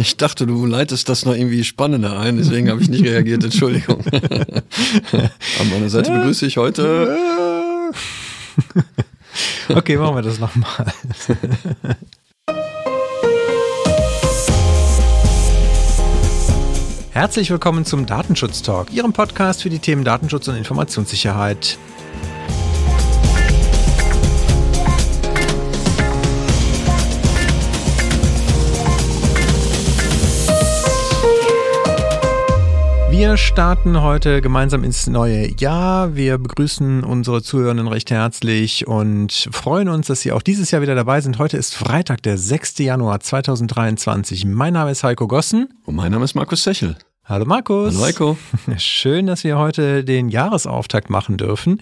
Ich dachte, du leitest das noch irgendwie spannender ein, deswegen habe ich nicht reagiert. Entschuldigung. An meiner Seite begrüße ich heute. okay, machen wir das nochmal. Herzlich willkommen zum Datenschutz Talk, Ihrem Podcast für die Themen Datenschutz und Informationssicherheit. Wir starten heute gemeinsam ins neue Jahr. Wir begrüßen unsere Zuhörenden recht herzlich und freuen uns, dass Sie auch dieses Jahr wieder dabei sind. Heute ist Freitag, der 6. Januar 2023. Mein Name ist Heiko Gossen. Und mein Name ist Markus Sechel. Hallo Markus. Hallo Heiko. Schön, dass wir heute den Jahresauftakt machen dürfen.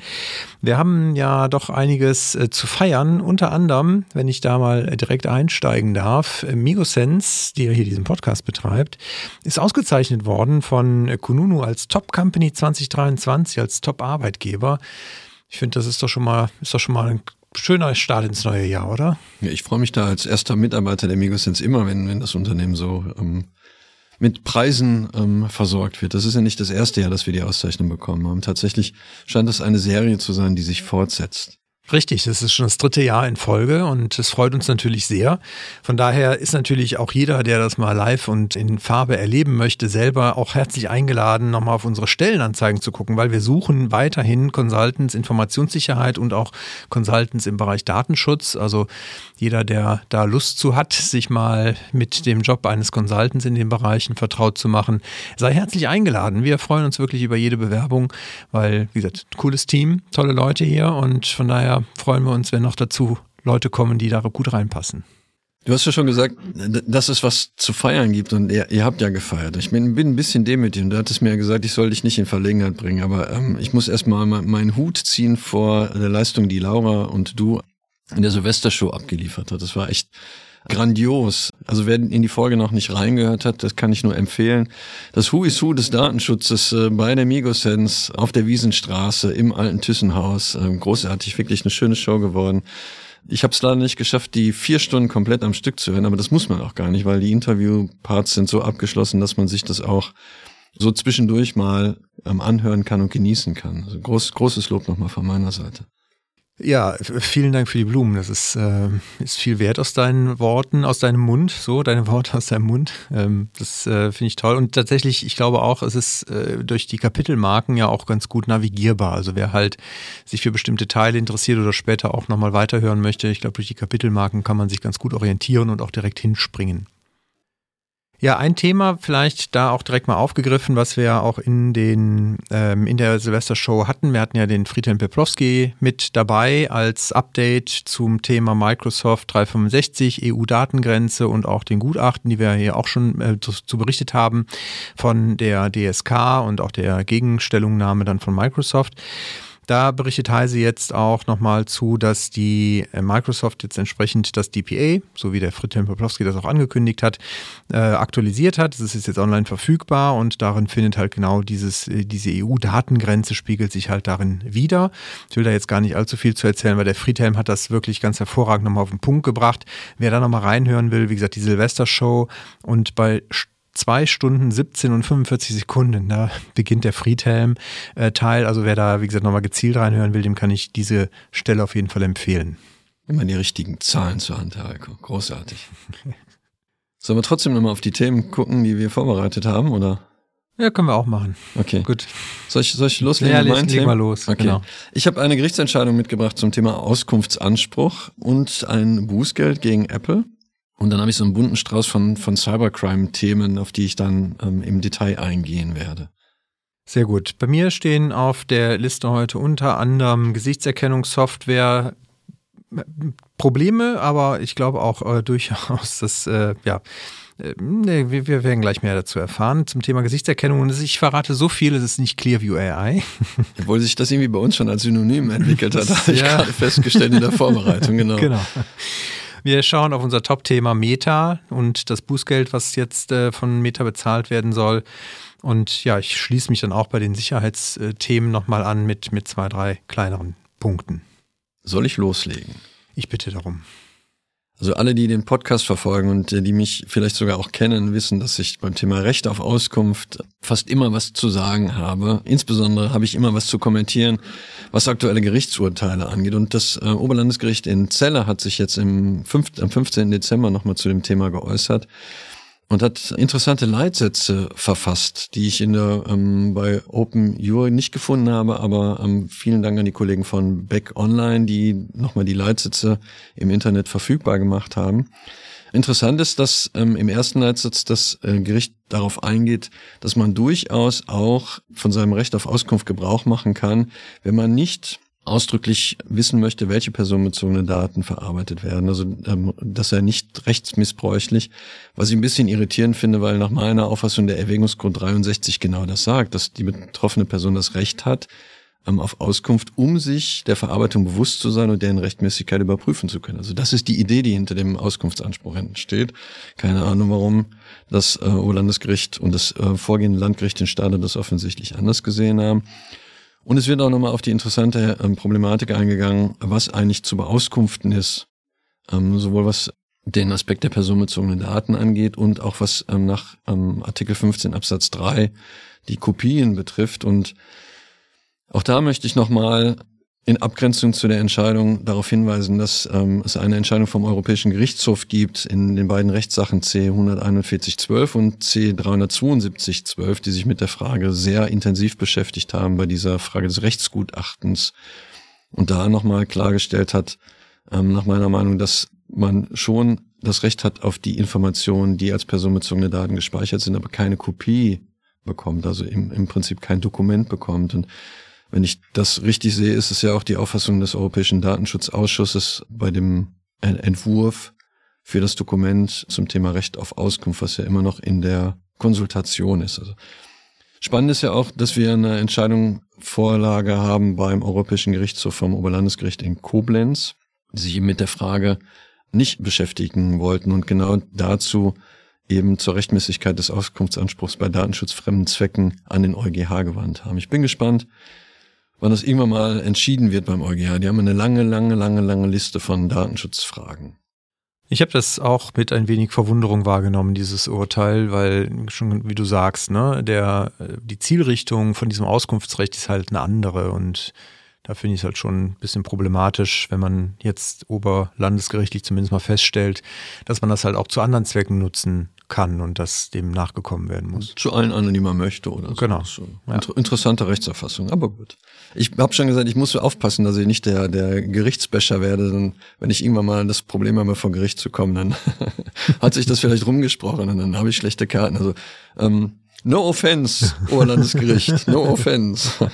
Wir haben ja doch einiges äh, zu feiern. Unter anderem, wenn ich da mal direkt einsteigen darf, Migosense, die ja hier diesen Podcast betreibt, ist ausgezeichnet worden von Kununu als Top Company 2023, als Top Arbeitgeber. Ich finde, das ist doch schon mal, ist doch schon mal ein schöner Start ins neue Jahr, oder? Ja, ich freue mich da als erster Mitarbeiter der Migosense immer, wenn, wenn das Unternehmen so ähm, mit Preisen ähm, versorgt wird. Das ist ja nicht das erste Jahr, dass wir die Auszeichnung bekommen haben. Tatsächlich scheint das eine Serie zu sein, die sich fortsetzt. Richtig, das ist schon das dritte Jahr in Folge und es freut uns natürlich sehr. Von daher ist natürlich auch jeder, der das mal live und in Farbe erleben möchte, selber auch herzlich eingeladen, nochmal auf unsere Stellenanzeigen zu gucken, weil wir suchen weiterhin Consultants Informationssicherheit und auch Consultants im Bereich Datenschutz. Also jeder, der da Lust zu hat, sich mal mit dem Job eines Consultants in den Bereichen vertraut zu machen, sei herzlich eingeladen. Wir freuen uns wirklich über jede Bewerbung, weil, wie gesagt, cooles Team, tolle Leute hier und von daher freuen wir uns, wenn noch dazu Leute kommen, die da gut reinpassen. Du hast ja schon gesagt, dass es was zu feiern gibt und ihr, ihr habt ja gefeiert. Ich bin, bin ein bisschen demütig und du hattest mir ja gesagt, ich soll dich nicht in Verlegenheit bringen, aber ähm, ich muss erstmal meinen Hut ziehen vor der Leistung, die Laura und du in der Silvestershow abgeliefert hat. Das war echt grandios. Also wer in die Folge noch nicht reingehört hat, das kann ich nur empfehlen. Das Who is Who des Datenschutzes äh, bei der Migosense auf der Wiesenstraße im alten Thyssenhaus. Ähm, großartig, wirklich eine schöne Show geworden. Ich habe es leider nicht geschafft, die vier Stunden komplett am Stück zu hören, aber das muss man auch gar nicht, weil die Interviewparts sind so abgeschlossen, dass man sich das auch so zwischendurch mal ähm, anhören kann und genießen kann. Also groß, großes Lob nochmal von meiner Seite. Ja, vielen Dank für die Blumen. Das ist, äh, ist viel wert aus deinen Worten, aus deinem Mund, so, deine Worte aus deinem Mund. Ähm, das äh, finde ich toll. Und tatsächlich, ich glaube auch, es ist äh, durch die Kapitelmarken ja auch ganz gut navigierbar. Also wer halt sich für bestimmte Teile interessiert oder später auch nochmal weiterhören möchte, ich glaube, durch die Kapitelmarken kann man sich ganz gut orientieren und auch direkt hinspringen. Ja, ein Thema vielleicht da auch direkt mal aufgegriffen, was wir auch in den ähm, in der Silvestershow hatten. Wir hatten ja den Friedhelm Peplowski mit dabei als Update zum Thema Microsoft 365 EU-Datengrenze und auch den Gutachten, die wir hier auch schon äh, zu, zu, berichtet haben von der DSK und auch der Gegenstellungnahme dann von Microsoft. Da berichtet Heise jetzt auch nochmal zu, dass die äh, Microsoft jetzt entsprechend das DPA, so wie der Friedhelm Poplowski das auch angekündigt hat, äh, aktualisiert hat. Das ist jetzt online verfügbar und darin findet halt genau dieses, äh, diese EU-Datengrenze spiegelt sich halt darin wieder. Ich will da jetzt gar nicht allzu viel zu erzählen, weil der Friedhelm hat das wirklich ganz hervorragend nochmal auf den Punkt gebracht. Wer da nochmal reinhören will, wie gesagt, die Silvester-Show und bei zwei Stunden 17 und 45 Sekunden. Da beginnt der Friedhelm-Teil. Also wer da, wie gesagt, nochmal gezielt reinhören will, dem kann ich diese Stelle auf jeden Fall empfehlen. Immer die richtigen Zahlen zur Hand, Herr Heiko. Großartig. Sollen wir trotzdem nochmal auf die Themen gucken, die wir vorbereitet haben, oder? Ja, können wir auch machen. Okay. Gut. Soll ich, soll ich loslegen? Ja, leg, leg mal los. Okay. Genau. Ich habe eine Gerichtsentscheidung mitgebracht zum Thema Auskunftsanspruch und ein Bußgeld gegen Apple. Und dann habe ich so einen bunten Strauß von, von Cybercrime-Themen, auf die ich dann ähm, im Detail eingehen werde. Sehr gut. Bei mir stehen auf der Liste heute unter anderem Gesichtserkennungssoftware, Probleme, aber ich glaube auch äh, durchaus, dass, äh, ja, äh, nee, wir, wir, werden gleich mehr dazu erfahren zum Thema Gesichtserkennung. Und ich verrate so viel, es ist nicht Clearview AI. Obwohl sich das irgendwie bei uns schon als Synonym entwickelt hat, habe ich gerade festgestellt in der Vorbereitung, genau. Genau. Wir schauen auf unser Top-Thema Meta und das Bußgeld, was jetzt äh, von Meta bezahlt werden soll. Und ja, ich schließe mich dann auch bei den Sicherheitsthemen nochmal an mit, mit zwei, drei kleineren Punkten. Soll ich loslegen? Ich bitte darum. Also alle, die den Podcast verfolgen und äh, die mich vielleicht sogar auch kennen, wissen, dass ich beim Thema Recht auf Auskunft fast immer was zu sagen habe. Insbesondere habe ich immer was zu kommentieren, was aktuelle Gerichtsurteile angeht. Und das äh, Oberlandesgericht in Celle hat sich jetzt im 5, am 15. Dezember nochmal zu dem Thema geäußert und hat interessante Leitsätze verfasst, die ich in der ähm, bei Open Jury nicht gefunden habe, aber ähm, vielen Dank an die Kollegen von Beck Online, die nochmal die Leitsätze im Internet verfügbar gemacht haben. Interessant ist, dass ähm, im ersten Leitsatz das äh, Gericht darauf eingeht, dass man durchaus auch von seinem Recht auf Auskunft Gebrauch machen kann, wenn man nicht ausdrücklich wissen möchte, welche personenbezogene Daten verarbeitet werden. Also ähm, das sei nicht rechtsmissbräuchlich, was ich ein bisschen irritierend finde, weil nach meiner Auffassung der Erwägungsgrund 63 genau das sagt, dass die betroffene Person das Recht hat ähm, auf Auskunft, um sich der Verarbeitung bewusst zu sein und deren Rechtmäßigkeit überprüfen zu können. Also das ist die Idee, die hinter dem Auskunftsanspruch entsteht. Keine Ahnung, warum das äh, Oberlandesgericht und das äh, vorgehende Landgericht in Stade das offensichtlich anders gesehen haben. Und es wird auch nochmal auf die interessante ähm, Problematik eingegangen, was eigentlich zu beauskunften ist, ähm, sowohl was den Aspekt der personenbezogenen Daten angeht und auch was ähm, nach ähm, Artikel 15 Absatz 3 die Kopien betrifft. Und auch da möchte ich nochmal in Abgrenzung zu der Entscheidung darauf hinweisen, dass ähm, es eine Entscheidung vom Europäischen Gerichtshof gibt in den beiden Rechtssachen C 141.12 und C 372.12, die sich mit der Frage sehr intensiv beschäftigt haben bei dieser Frage des Rechtsgutachtens und da nochmal klargestellt hat, ähm, nach meiner Meinung, dass man schon das Recht hat auf die Informationen, die als personenbezogene Daten gespeichert sind, aber keine Kopie bekommt, also im, im Prinzip kein Dokument bekommt. Und wenn ich das richtig sehe, ist es ja auch die Auffassung des Europäischen Datenschutzausschusses bei dem Entwurf für das Dokument zum Thema Recht auf Auskunft, was ja immer noch in der Konsultation ist. Also spannend ist ja auch, dass wir eine Entscheidung Vorlage haben beim Europäischen Gerichtshof vom Oberlandesgericht in Koblenz, die sich eben mit der Frage nicht beschäftigen wollten und genau dazu eben zur Rechtmäßigkeit des Auskunftsanspruchs bei datenschutzfremden Zwecken an den EuGH gewandt haben. Ich bin gespannt, wann das irgendwann mal entschieden wird beim EuGH. Die haben eine lange, lange, lange, lange Liste von Datenschutzfragen. Ich habe das auch mit ein wenig Verwunderung wahrgenommen, dieses Urteil, weil schon, wie du sagst, ne, der, die Zielrichtung von diesem Auskunftsrecht ist halt eine andere und da finde ich es halt schon ein bisschen problematisch, wenn man jetzt oberlandesgerichtlich zumindest mal feststellt, dass man das halt auch zu anderen Zwecken nutzen kann und dass dem nachgekommen werden muss. Zu allen anderen, die man möchte oder so. Genau. So. Ja. Interessante Rechtserfassung, aber gut. Ich habe schon gesagt, ich muss aufpassen, dass ich nicht der, der Gerichtsbecher werde. Denn wenn ich irgendwann mal das Problem habe, vor Gericht zu kommen, dann hat sich das vielleicht rumgesprochen und dann habe ich schlechte Karten. Also ähm, no offense, Oberlandesgericht, no offense.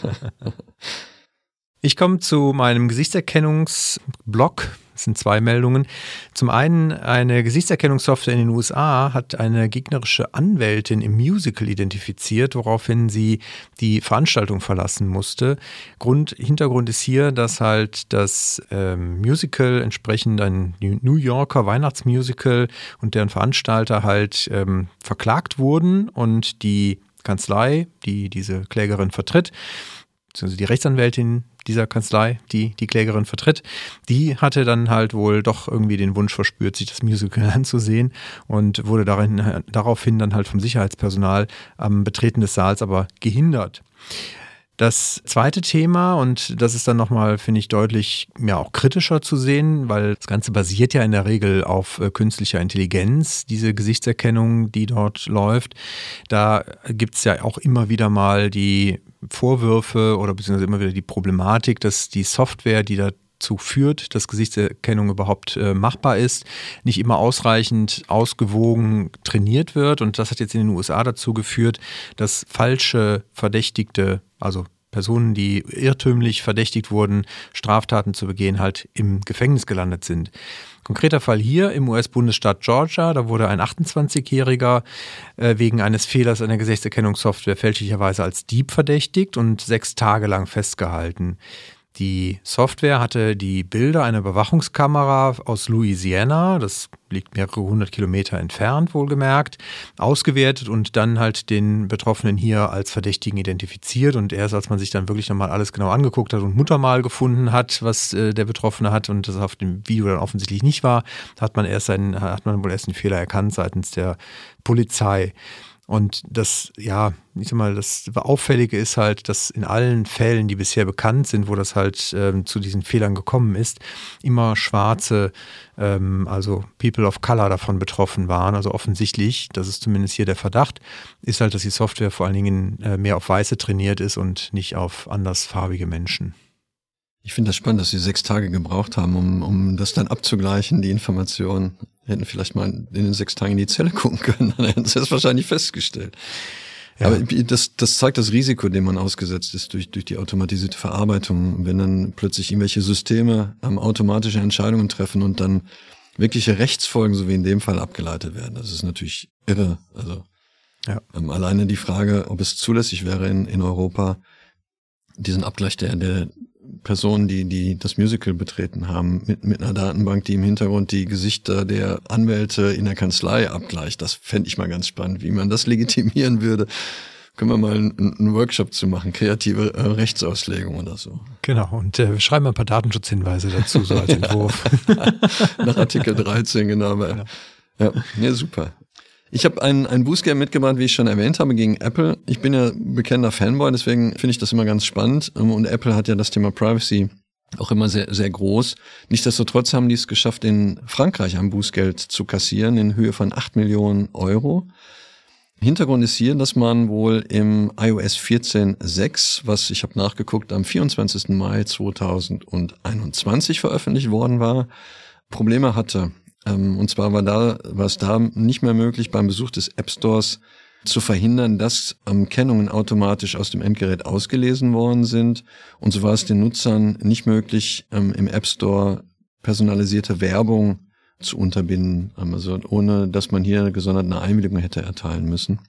Ich komme zu meinem Gesichtserkennungsblock das sind zwei Meldungen. Zum einen, eine Gesichtserkennungssoftware in den USA hat eine gegnerische Anwältin im Musical identifiziert, woraufhin sie die Veranstaltung verlassen musste. Grund, Hintergrund ist hier, dass halt das ähm, Musical entsprechend ein New Yorker Weihnachtsmusical und deren Veranstalter halt ähm, verklagt wurden und die Kanzlei, die diese Klägerin vertritt, beziehungsweise die Rechtsanwältin dieser Kanzlei, die die Klägerin vertritt, die hatte dann halt wohl doch irgendwie den Wunsch verspürt, sich das Musical anzusehen und wurde darin, daraufhin dann halt vom Sicherheitspersonal am Betreten des Saals aber gehindert. Das zweite Thema, und das ist dann nochmal, finde ich, deutlich ja, auch kritischer zu sehen, weil das Ganze basiert ja in der Regel auf äh, künstlicher Intelligenz, diese Gesichtserkennung, die dort läuft. Da gibt es ja auch immer wieder mal die Vorwürfe oder beziehungsweise immer wieder die Problematik, dass die Software, die dazu führt, dass Gesichtserkennung überhaupt äh, machbar ist, nicht immer ausreichend ausgewogen trainiert wird. Und das hat jetzt in den USA dazu geführt, dass falsche Verdächtigte, also Personen, die irrtümlich verdächtigt wurden, Straftaten zu begehen, halt im Gefängnis gelandet sind. Konkreter Fall hier im US-Bundesstaat Georgia, da wurde ein 28-Jähriger äh, wegen eines Fehlers der Gesichtserkennungssoftware fälschlicherweise als Dieb verdächtigt und sechs Tage lang festgehalten. Die Software hatte die Bilder einer Überwachungskamera aus Louisiana, das liegt mehrere hundert Kilometer entfernt, wohlgemerkt, ausgewertet und dann halt den Betroffenen hier als Verdächtigen identifiziert. Und erst als man sich dann wirklich nochmal alles genau angeguckt hat und Muttermal gefunden hat, was äh, der Betroffene hat und das auf dem Video dann offensichtlich nicht war, hat man erst einen, hat man wohl erst einen Fehler erkannt seitens der Polizei. Und das, ja, ich sag mal, das Auffällige ist halt, dass in allen Fällen, die bisher bekannt sind, wo das halt ähm, zu diesen Fehlern gekommen ist, immer schwarze, ähm, also People of Color davon betroffen waren. Also offensichtlich, das ist zumindest hier der Verdacht, ist halt, dass die Software vor allen Dingen äh, mehr auf Weiße trainiert ist und nicht auf andersfarbige Menschen. Ich finde das spannend, dass sie sechs Tage gebraucht haben, um, um das dann abzugleichen, die Informationen. Hätten vielleicht mal in den sechs Tagen in die Zelle gucken können, dann hätten sie das wahrscheinlich festgestellt. Ja. Aber das, das zeigt das Risiko, dem man ausgesetzt ist durch, durch die automatisierte Verarbeitung. Wenn dann plötzlich irgendwelche Systeme ähm, automatische Entscheidungen treffen und dann wirkliche Rechtsfolgen, so wie in dem Fall, abgeleitet werden. Das ist natürlich irre. Also ja. ähm, alleine die Frage, ob es zulässig wäre in, in Europa, diesen Abgleich der, der Personen, die, die das Musical betreten haben, mit, mit einer Datenbank, die im Hintergrund die Gesichter der Anwälte in der Kanzlei abgleicht. Das fände ich mal ganz spannend, wie man das legitimieren würde. Können wir mal einen, einen Workshop zu machen, kreative äh, Rechtsauslegung oder so. Genau, und äh, schreiben wir ein paar Datenschutzhinweise dazu, so als Entwurf. Nach Artikel 13, genau. Genau. Ja, nee, super. Ich habe ein, ein Bußgeld mitgebracht, wie ich schon erwähnt habe, gegen Apple. Ich bin ja bekennender Fanboy, deswegen finde ich das immer ganz spannend. Ähm, und Apple hat ja das Thema Privacy auch immer sehr, sehr groß. Nichtsdestotrotz haben die es geschafft, in Frankreich ein Bußgeld zu kassieren in Höhe von 8 Millionen Euro. Hintergrund ist hier, dass man wohl im iOS 14.6, was ich habe nachgeguckt, am 24. Mai 2021 veröffentlicht worden war, Probleme hatte. Ähm, und zwar war da, war es da nicht mehr möglich, beim Besuch des App Stores zu verhindern, dass ähm, Kennungen automatisch aus dem Endgerät ausgelesen worden sind. Und so war es den Nutzern nicht möglich, ähm, im App Store personalisierte Werbung zu unterbinden, ähm, also ohne dass man hier gesondert eine Einwilligung hätte erteilen müssen.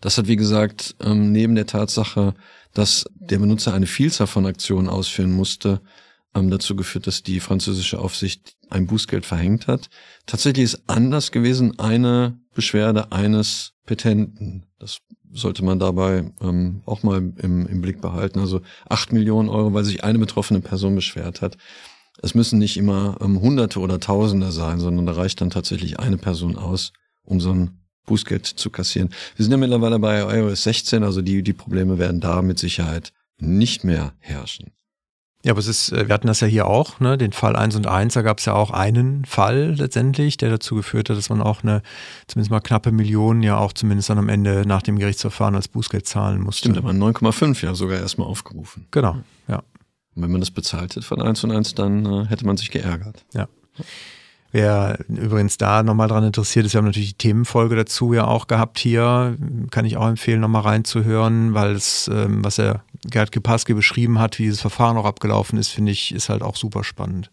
Das hat, wie gesagt, ähm, neben der Tatsache, dass der Benutzer eine Vielzahl von Aktionen ausführen musste, ähm, dazu geführt, dass die französische Aufsicht ein Bußgeld verhängt hat. Tatsächlich ist anders gewesen eine Beschwerde eines Petenten. Das sollte man dabei ähm, auch mal im, im Blick behalten. Also acht Millionen Euro, weil sich eine betroffene Person beschwert hat. Es müssen nicht immer ähm, Hunderte oder Tausende sein, sondern da reicht dann tatsächlich eine Person aus, um so ein Bußgeld zu kassieren. Wir sind ja mittlerweile bei iOS 16, also die, die Probleme werden da mit Sicherheit nicht mehr herrschen. Ja, aber es ist, äh, wir hatten das ja hier auch, ne, den Fall 1 und 1, da gab es ja auch einen Fall letztendlich, der dazu geführt hat, dass man auch eine zumindest mal knappe Million ja auch zumindest dann am Ende nach dem Gerichtsverfahren als Bußgeld zahlen musste. Stimmt, aber 9,5 ja sogar erstmal aufgerufen. Genau, ja. Und wenn man das bezahlt hätte von 1 und 1, dann äh, hätte man sich geärgert. Ja. Wer übrigens da nochmal dran interessiert ist, wir haben natürlich die Themenfolge dazu ja auch gehabt hier. Kann ich auch empfehlen, nochmal reinzuhören, weil es, ähm, was er Gerd Gepaske beschrieben hat, wie dieses Verfahren auch abgelaufen ist, finde ich, ist halt auch super spannend.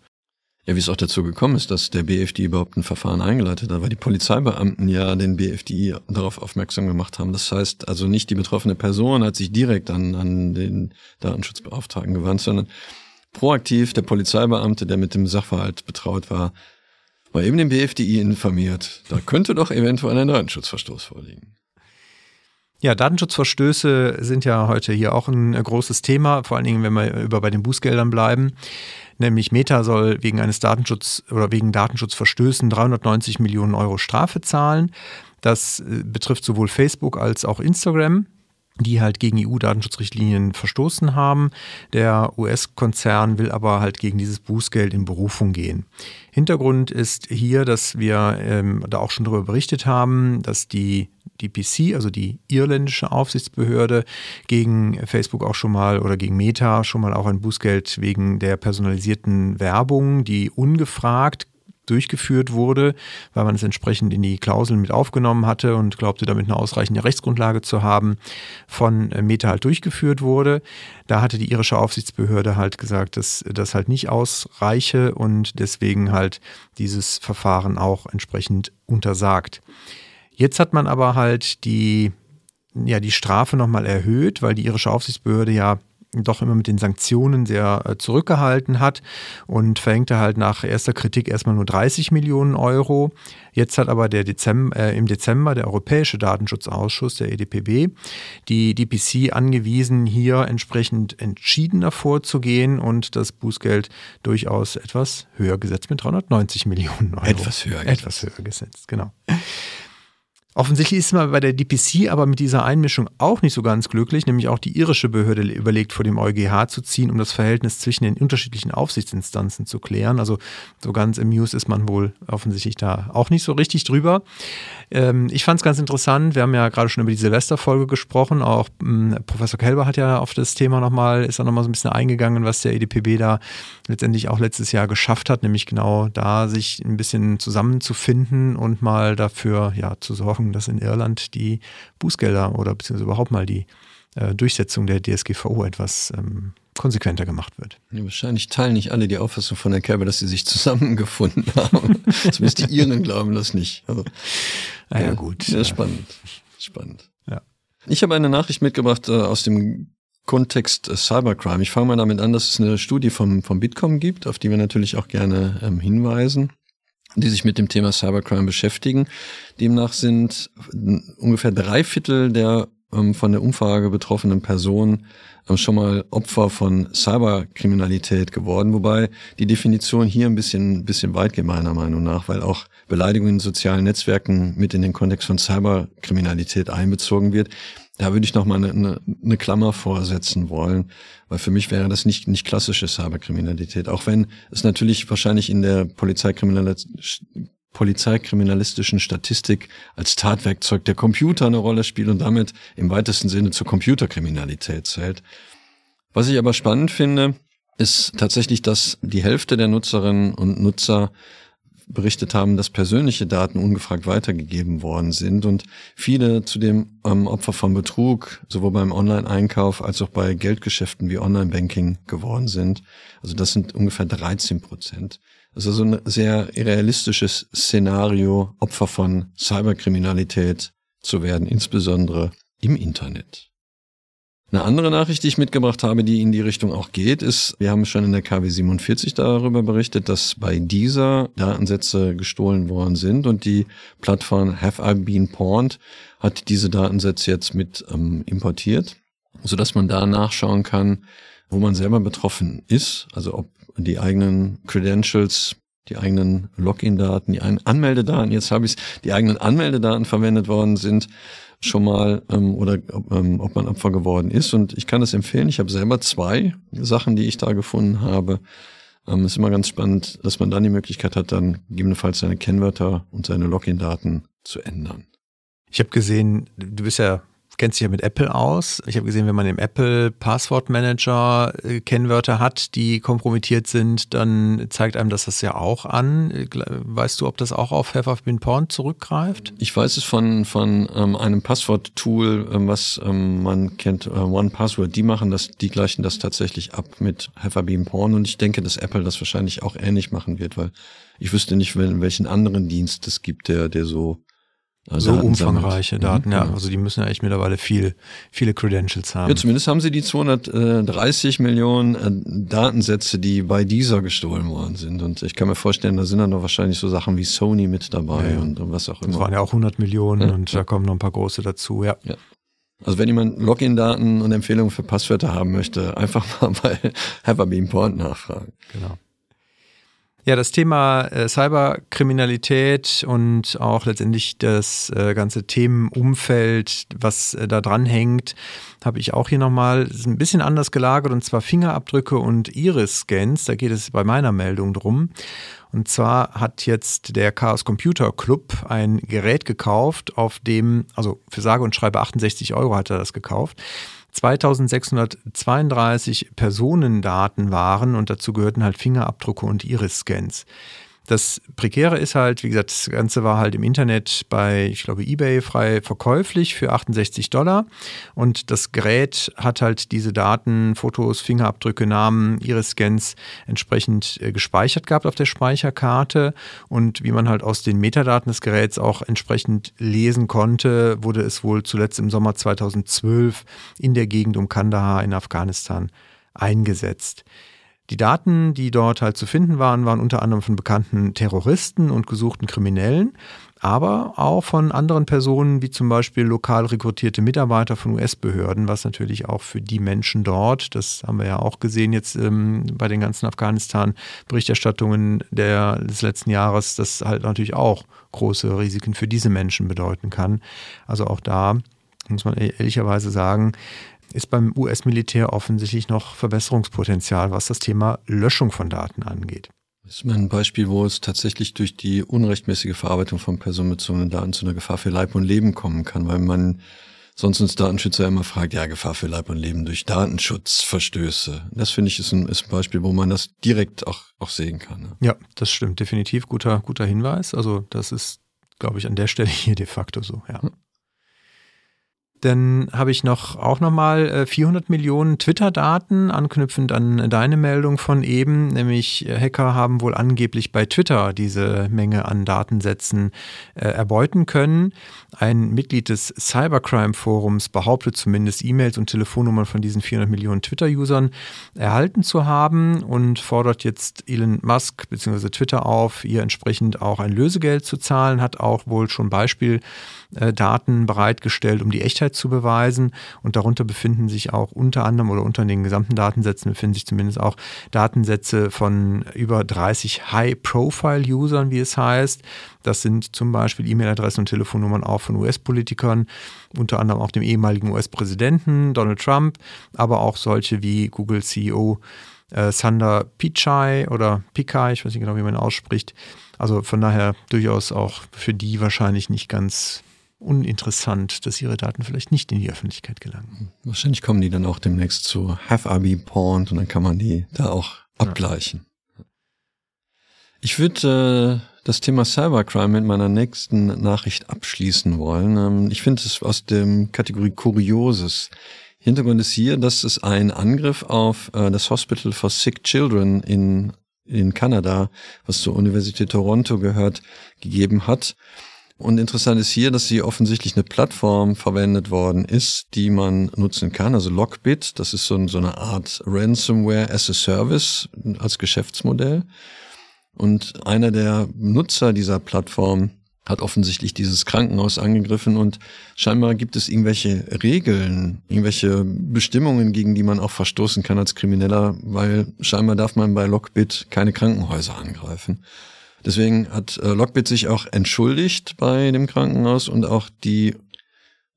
Ja, wie es auch dazu gekommen ist, dass der BFDI überhaupt ein Verfahren eingeleitet hat, weil die Polizeibeamten ja den BFDI darauf aufmerksam gemacht haben. Das heißt also nicht die betroffene Person hat sich direkt an, an den Datenschutzbeauftragten gewandt, sondern proaktiv der Polizeibeamte, der mit dem Sachverhalt betraut war, war eben den BFDI informiert. Da könnte doch eventuell ein Datenschutzverstoß vorliegen. Ja, Datenschutzverstöße sind ja heute hier auch ein großes Thema, vor allen Dingen, wenn wir über bei den Bußgeldern bleiben. Nämlich Meta soll wegen eines Datenschutz oder wegen Datenschutzverstößen 390 Millionen Euro Strafe zahlen. Das äh, betrifft sowohl Facebook als auch Instagram die halt gegen EU-Datenschutzrichtlinien verstoßen haben. Der US-Konzern will aber halt gegen dieses Bußgeld in Berufung gehen. Hintergrund ist hier, dass wir ähm, da auch schon darüber berichtet haben, dass die DPC, also die irländische Aufsichtsbehörde, gegen Facebook auch schon mal oder gegen Meta schon mal auch ein Bußgeld wegen der personalisierten Werbung, die ungefragt durchgeführt wurde, weil man es entsprechend in die Klauseln mit aufgenommen hatte und glaubte, damit eine ausreichende Rechtsgrundlage zu haben, von Meta halt durchgeführt wurde. Da hatte die irische Aufsichtsbehörde halt gesagt, dass das halt nicht ausreiche und deswegen halt dieses Verfahren auch entsprechend untersagt. Jetzt hat man aber halt die, ja, die Strafe nochmal erhöht, weil die irische Aufsichtsbehörde ja doch immer mit den Sanktionen sehr äh, zurückgehalten hat und verhängte halt nach erster Kritik erstmal nur 30 Millionen Euro. Jetzt hat aber der Dezember, äh, im Dezember der Europäische Datenschutzausschuss, der EDPB, die DPC angewiesen, hier entsprechend entschiedener vorzugehen und das Bußgeld durchaus etwas höher gesetzt mit 390 Millionen Euro. Etwas höher gesetzt. Etwas höher gesetzt, genau. Offensichtlich ist man bei der DPC aber mit dieser Einmischung auch nicht so ganz glücklich, nämlich auch die irische Behörde überlegt, vor dem EuGH zu ziehen, um das Verhältnis zwischen den unterschiedlichen Aufsichtsinstanzen zu klären. Also so ganz amused ist man wohl offensichtlich da auch nicht so richtig drüber. Ähm, ich fand es ganz interessant, wir haben ja gerade schon über die Silvesterfolge gesprochen, auch ähm, Professor Kelber hat ja auf das Thema nochmal, ist da nochmal so ein bisschen eingegangen, was der EDPB da letztendlich auch letztes Jahr geschafft hat, nämlich genau da sich ein bisschen zusammenzufinden und mal dafür ja zu sorgen, gesprochen, dass in Irland die Bußgelder oder beziehungsweise überhaupt mal die äh, Durchsetzung der DSGVO etwas ähm, konsequenter gemacht wird. Ja, wahrscheinlich teilen nicht alle die Auffassung von der Kerbe, dass sie sich zusammengefunden haben. Zumindest die Iren glauben das nicht. Also, naja, ja, gut. Ja, spannend. Spannend. Ja. Ich habe eine Nachricht mitgebracht äh, aus dem Kontext äh, Cybercrime. Ich fange mal damit an, dass es eine Studie vom, vom Bitkom gibt, auf die wir natürlich auch gerne ähm, hinweisen die sich mit dem Thema Cybercrime beschäftigen. Demnach sind ungefähr drei Viertel der ähm, von der Umfrage betroffenen Personen ähm, schon mal Opfer von Cyberkriminalität geworden, wobei die Definition hier ein bisschen, bisschen weit geht meiner Meinung nach, weil auch Beleidigung in sozialen Netzwerken mit in den Kontext von Cyberkriminalität einbezogen wird. Da würde ich noch mal eine, eine, eine Klammer vorsetzen wollen, weil für mich wäre das nicht, nicht klassische Cyberkriminalität, auch wenn es natürlich wahrscheinlich in der polizeikriminalistischen Statistik als Tatwerkzeug der Computer eine Rolle spielt und damit im weitesten Sinne zur Computerkriminalität zählt. Was ich aber spannend finde, ist tatsächlich, dass die Hälfte der Nutzerinnen und Nutzer berichtet haben, dass persönliche Daten ungefragt weitergegeben worden sind und viele zudem ähm, Opfer von Betrug, sowohl beim Online-Einkauf als auch bei Geldgeschäften wie Online-Banking geworden sind. Also das sind ungefähr 13 Prozent. Das ist also ein sehr realistisches Szenario, Opfer von Cyberkriminalität zu werden, insbesondere im Internet. Eine andere Nachricht, die ich mitgebracht habe, die in die Richtung auch geht, ist, wir haben schon in der KW 47 darüber berichtet, dass bei dieser Datensätze gestohlen worden sind und die Plattform Have I Been Pawned hat diese Datensätze jetzt mit ähm, importiert, so dass man da nachschauen kann, wo man selber betroffen ist, also ob die eigenen Credentials die eigenen Login-Daten, die eigenen Anmeldedaten, jetzt habe ich die eigenen Anmeldedaten verwendet worden sind schon mal ähm, oder ähm, ob man Opfer geworden ist. Und ich kann das empfehlen. Ich habe selber zwei Sachen, die ich da gefunden habe. Ähm, ist immer ganz spannend, dass man dann die Möglichkeit hat, dann gegebenenfalls seine Kennwörter und seine Login-Daten zu ändern. Ich habe gesehen, du bist ja kennt sich ja mit Apple aus. Ich habe gesehen, wenn man im Apple Passwortmanager äh, Kennwörter hat, die kompromittiert sind, dann zeigt einem das das ja auch an. Weißt du, ob das auch auf Have Been Porn zurückgreift? Ich weiß es von, von ähm, einem Passwort-Tool, ähm, was ähm, man kennt, äh, One Password. Die machen das, die gleichen das tatsächlich ab mit Have Been Porn und ich denke, dass Apple das wahrscheinlich auch ähnlich machen wird, weil ich wüsste nicht, welchen anderen Dienst es gibt, der, der so so Daten umfangreiche sammelt. Daten, ja. Genau. Also die müssen ja echt mittlerweile viel, viele Credentials haben. Ja, zumindest haben sie die 230 Millionen äh, Datensätze, die bei dieser gestohlen worden sind. Und ich kann mir vorstellen, da sind dann noch wahrscheinlich so Sachen wie Sony mit dabei ja, und, und, was auch immer. Das waren ja auch 100 Millionen ja, und da kommen noch ein paar große dazu, ja. ja. Also wenn jemand Login-Daten und Empfehlungen für Passwörter haben möchte, einfach mal bei Have I Been Point nachfragen. Genau. Ja, das Thema äh, Cyberkriminalität und auch letztendlich das äh, ganze Themenumfeld, was äh, da dran hängt, habe ich auch hier nochmal ein bisschen anders gelagert und zwar Fingerabdrücke und Iris-Scans. Da geht es bei meiner Meldung drum. Und zwar hat jetzt der Chaos Computer Club ein Gerät gekauft, auf dem, also für sage und schreibe 68 Euro hat er das gekauft 2632 Personendaten waren und dazu gehörten halt Fingerabdrücke und Iris-Scans. Das Prekäre ist halt, wie gesagt, das Ganze war halt im Internet bei, ich glaube, eBay frei verkäuflich für 68 Dollar. Und das Gerät hat halt diese Daten, Fotos, Fingerabdrücke, Namen, Iris-Scans entsprechend äh, gespeichert gehabt auf der Speicherkarte. Und wie man halt aus den Metadaten des Geräts auch entsprechend lesen konnte, wurde es wohl zuletzt im Sommer 2012 in der Gegend um Kandahar in Afghanistan eingesetzt. Die Daten, die dort halt zu finden waren, waren unter anderem von bekannten Terroristen und gesuchten Kriminellen, aber auch von anderen Personen, wie zum Beispiel lokal rekrutierte Mitarbeiter von US-Behörden, was natürlich auch für die Menschen dort, das haben wir ja auch gesehen jetzt ähm, bei den ganzen Afghanistan-Berichterstattungen des letzten Jahres, das halt natürlich auch große Risiken für diese Menschen bedeuten kann. Also auch da muss man ehrlicherweise sagen, ist beim US-Militär offensichtlich noch Verbesserungspotenzial, was das Thema Löschung von Daten angeht. Das ist mal ein Beispiel, wo es tatsächlich durch die unrechtmäßige Verarbeitung von personenbezogenen Daten zu einer Gefahr für Leib und Leben kommen kann, weil man sonst uns Datenschützer immer fragt, ja, Gefahr für Leib und Leben durch Datenschutzverstöße. Das finde ich ist ein, ist ein Beispiel, wo man das direkt auch, auch sehen kann. Ne? Ja, das stimmt, definitiv guter, guter Hinweis. Also das ist, glaube ich, an der Stelle hier de facto so, ja. Dann habe ich noch auch nochmal 400 äh, Millionen Twitter-Daten, anknüpfend an deine Meldung von eben, nämlich äh, Hacker haben wohl angeblich bei Twitter diese Menge an Datensätzen äh, erbeuten können. Ein Mitglied des Cybercrime-Forums behauptet zumindest E-Mails und Telefonnummern von diesen 400 Millionen Twitter-Usern erhalten zu haben und fordert jetzt Elon Musk bzw. Twitter auf, ihr entsprechend auch ein Lösegeld zu zahlen, hat auch wohl schon Beispieldaten bereitgestellt, um die Echtheit zu beweisen. Und darunter befinden sich auch unter anderem oder unter den gesamten Datensätzen befinden sich zumindest auch Datensätze von über 30 High-Profile-Usern, wie es heißt. Das sind zum Beispiel E-Mail-Adressen und Telefonnummern auch von US-Politikern, unter anderem auch dem ehemaligen US-Präsidenten Donald Trump, aber auch solche wie Google-CEO äh, Sundar Pichai oder Pichai, ich weiß nicht genau, wie man ihn ausspricht. Also von daher durchaus auch für die wahrscheinlich nicht ganz uninteressant, dass ihre Daten vielleicht nicht in die Öffentlichkeit gelangen. Wahrscheinlich kommen die dann auch demnächst zu Have-RB Porn und dann kann man die da auch abgleichen. Ja. Ich würde äh, das Thema Cybercrime mit meiner nächsten Nachricht abschließen wollen. Ähm, ich finde es aus dem Kategorie Kurioses. Hintergrund ist hier, dass es einen Angriff auf äh, das Hospital for Sick Children in, in Kanada, was zur Universität Toronto gehört, gegeben hat. Und interessant ist hier, dass hier offensichtlich eine Plattform verwendet worden ist, die man nutzen kann. Also Lockbit, das ist so, so eine Art Ransomware as a Service als Geschäftsmodell. Und einer der Nutzer dieser Plattform hat offensichtlich dieses Krankenhaus angegriffen und scheinbar gibt es irgendwelche Regeln, irgendwelche Bestimmungen, gegen die man auch verstoßen kann als Krimineller, weil scheinbar darf man bei Lockbit keine Krankenhäuser angreifen. Deswegen hat äh, Lockbit sich auch entschuldigt bei dem Krankenhaus und auch die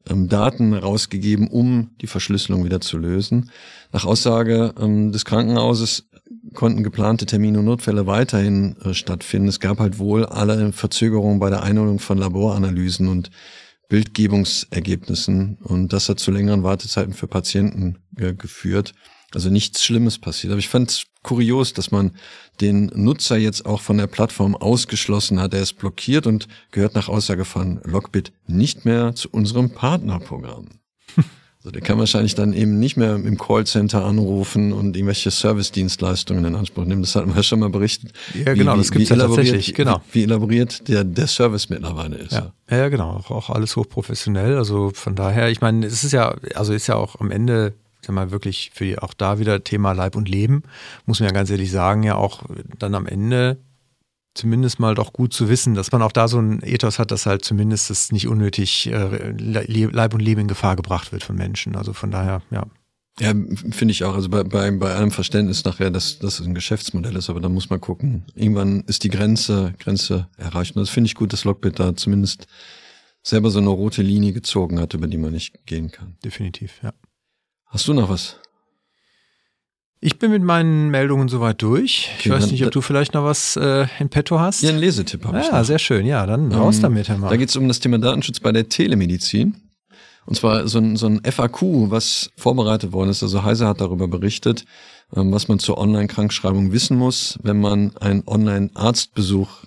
ähm, Daten rausgegeben, um die Verschlüsselung wieder zu lösen. Nach Aussage ähm, des Krankenhauses konnten geplante Termine und Notfälle weiterhin äh, stattfinden. Es gab halt wohl alle Verzögerungen bei der Einholung von Laboranalysen und Bildgebungsergebnissen und das hat zu längeren Wartezeiten für Patienten äh, geführt. Also nichts Schlimmes passiert. Aber ich fand es kurios, dass man den Nutzer jetzt auch von der Plattform ausgeschlossen hat. Er ist blockiert und gehört nach Aussage von Lockbit nicht mehr zu unserem Partnerprogramm. Also der kann wahrscheinlich dann eben nicht mehr im Callcenter anrufen und irgendwelche Service-Dienstleistungen in Anspruch nehmen. Das hatten wir schon mal berichtet. Ja, genau, wie, das gibt es ja tatsächlich. Genau. Wie, wie elaboriert der, der Service mittlerweile ist. Ja, ja genau. Auch, auch alles hochprofessionell. Also von daher, ich meine, es ist ja, also ist ja auch am Ende sag mal, wirklich für auch da wieder Thema Leib und Leben, muss man ja ganz ehrlich sagen, ja auch dann am Ende zumindest mal doch gut zu wissen, dass man auch da so ein Ethos hat, dass halt zumindest es nicht unnötig äh, Leib und Leben in Gefahr gebracht wird von Menschen. Also von daher, ja. Ja, finde ich auch. Also bei, bei, bei allem Verständnis nachher, dass das ein Geschäftsmodell ist, aber da muss man gucken. Irgendwann ist die Grenze, Grenze erreicht. Und das finde ich gut, dass Lockbit da zumindest selber so eine rote Linie gezogen hat, über die man nicht gehen kann. Definitiv, ja. Hast du noch was? Ich bin mit meinen Meldungen soweit durch. Ich okay, weiß nicht, ob du vielleicht noch was äh, in petto hast. Ja, einen Lesetipp habe ja, ich. Ja, sehr schön. Ja, dann raus ähm, damit, Herr Da geht es um das Thema Datenschutz bei der Telemedizin. Und zwar so ein, so ein FAQ, was vorbereitet worden ist. Also Heise hat darüber berichtet, ähm, was man zur Online-Krankschreibung wissen muss, wenn man einen Online-Arztbesuch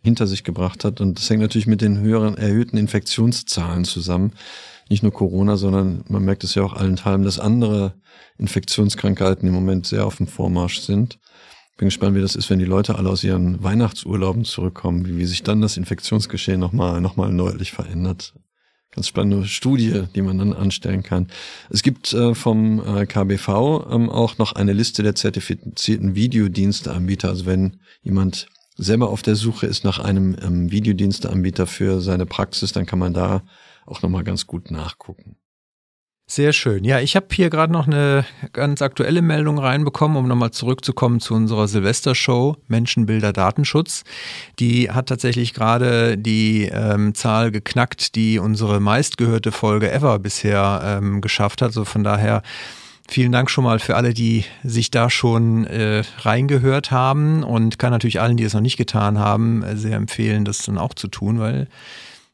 hinter sich gebracht hat. Und das hängt natürlich mit den höheren, erhöhten Infektionszahlen zusammen. Nicht nur Corona, sondern man merkt es ja auch allenthalben, dass andere Infektionskrankheiten im Moment sehr auf dem Vormarsch sind. Bin gespannt, wie das ist, wenn die Leute alle aus ihren Weihnachtsurlauben zurückkommen, wie, wie sich dann das Infektionsgeschehen nochmal noch mal deutlich verändert. Ganz spannende Studie, die man dann anstellen kann. Es gibt äh, vom äh, KBV ähm, auch noch eine Liste der zertifizierten Videodiensteanbieter. Also wenn jemand selber auf der Suche ist nach einem ähm, Videodiensteanbieter für seine Praxis, dann kann man da auch nochmal ganz gut nachgucken. Sehr schön. Ja, ich habe hier gerade noch eine ganz aktuelle Meldung reinbekommen, um nochmal zurückzukommen zu unserer Silvestershow Menschenbilder Datenschutz. Die hat tatsächlich gerade die ähm, Zahl geknackt, die unsere meistgehörte Folge ever bisher ähm, geschafft hat. Also von daher Vielen Dank schon mal für alle, die sich da schon äh, reingehört haben und kann natürlich allen, die es noch nicht getan haben, sehr empfehlen, das dann auch zu tun, weil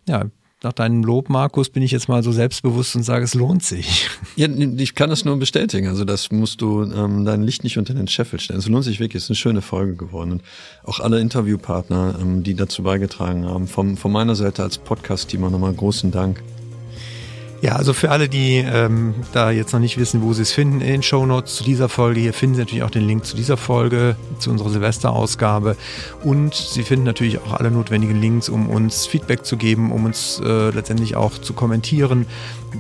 ja, nach deinem Lob, Markus, bin ich jetzt mal so selbstbewusst und sage, es lohnt sich. Ja, ich kann das nur bestätigen. Also das musst du ähm, dein Licht nicht unter den Scheffel stellen. Es lohnt sich wirklich. Es ist eine schöne Folge geworden. Und auch alle Interviewpartner, ähm, die dazu beigetragen haben, vom, von meiner Seite als Podcast-Team nochmal großen Dank. Ja, also für alle, die ähm, da jetzt noch nicht wissen, wo sie es finden, in den Show Notes zu dieser Folge hier finden Sie natürlich auch den Link zu dieser Folge, zu unserer Silvesterausgabe. Und Sie finden natürlich auch alle notwendigen Links, um uns Feedback zu geben, um uns äh, letztendlich auch zu kommentieren.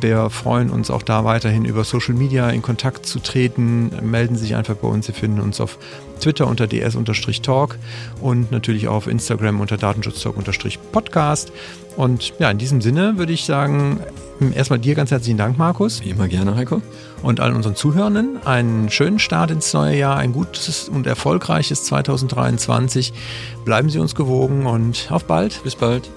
Wir freuen uns auch da weiterhin über Social Media in Kontakt zu treten. Melden Sie sich einfach bei uns. Sie finden uns auf Twitter unter ds-talk und natürlich auch auf Instagram unter datenschutztalk-podcast. Und ja, in diesem Sinne würde ich sagen, erstmal dir ganz herzlichen Dank, Markus. Wie immer gerne, Heiko. Und allen unseren Zuhörenden einen schönen Start ins neue Jahr, ein gutes und erfolgreiches 2023. Bleiben Sie uns gewogen und auf bald. Bis bald.